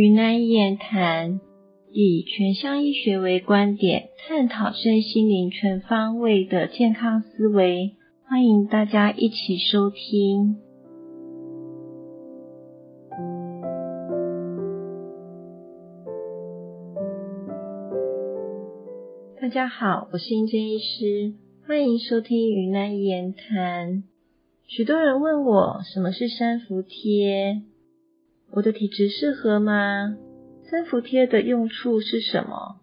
云南言谈，以全乡医学为观点，探讨身心灵全方位的健康思维，欢迎大家一起收听。大家好，我是英珍医师，欢迎收听云南言谈。许多人问我什么是三伏贴，我的体质适合吗？三伏贴的用处是什么？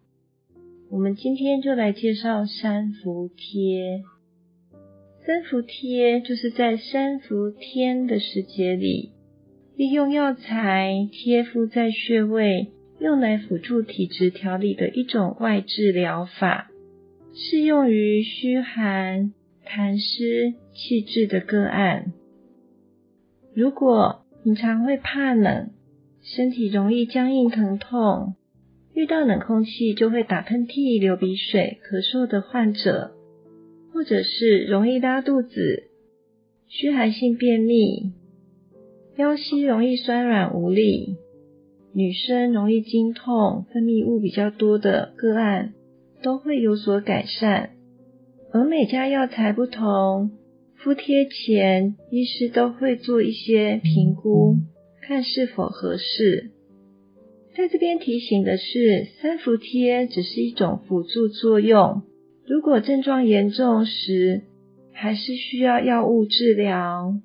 我们今天就来介绍三伏贴。三伏贴就是在三伏天的时节里，利用药材贴敷在穴位，用来辅助体质调理的一种外治疗法，适用于虚寒。痰湿气滞的个案，如果平常会怕冷，身体容易僵硬疼痛，遇到冷空气就会打喷嚏、流鼻水、咳嗽的患者，或者是容易拉肚子、虚寒性便秘、腰膝容易酸软无力、女生容易经痛、分泌物比较多的个案，都会有所改善。而每家药材不同，敷贴前医师都会做一些评估，看是否合适。在这边提醒的是，三伏贴只是一种辅助作用，如果症状严重时，还是需要药物治疗。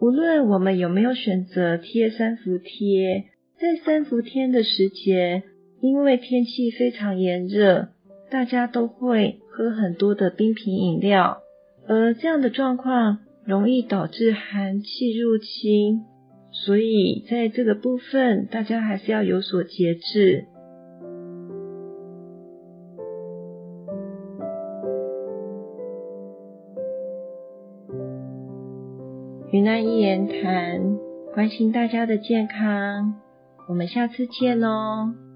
无论我们有没有选择贴三伏贴，在三伏天的时节，因为天气非常炎热，大家都会。喝很多的冰品饮料，而这样的状况容易导致寒气入侵，所以在这个部分，大家还是要有所节制。云南一言谈，关心大家的健康，我们下次见喽。